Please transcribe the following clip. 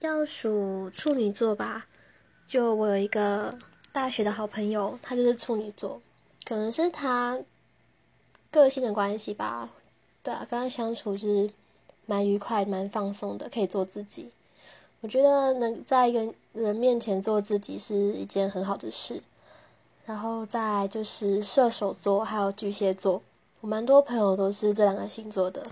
要数处女座吧。就我有一个大学的好朋友，他就是处女座，可能是他个性的关系吧。对啊，跟他相处是蛮愉快、蛮放松的，可以做自己。我觉得能在一个人面前做自己是一件很好的事。然后再就是射手座还有巨蟹座，我蛮多朋友都是这两个星座的。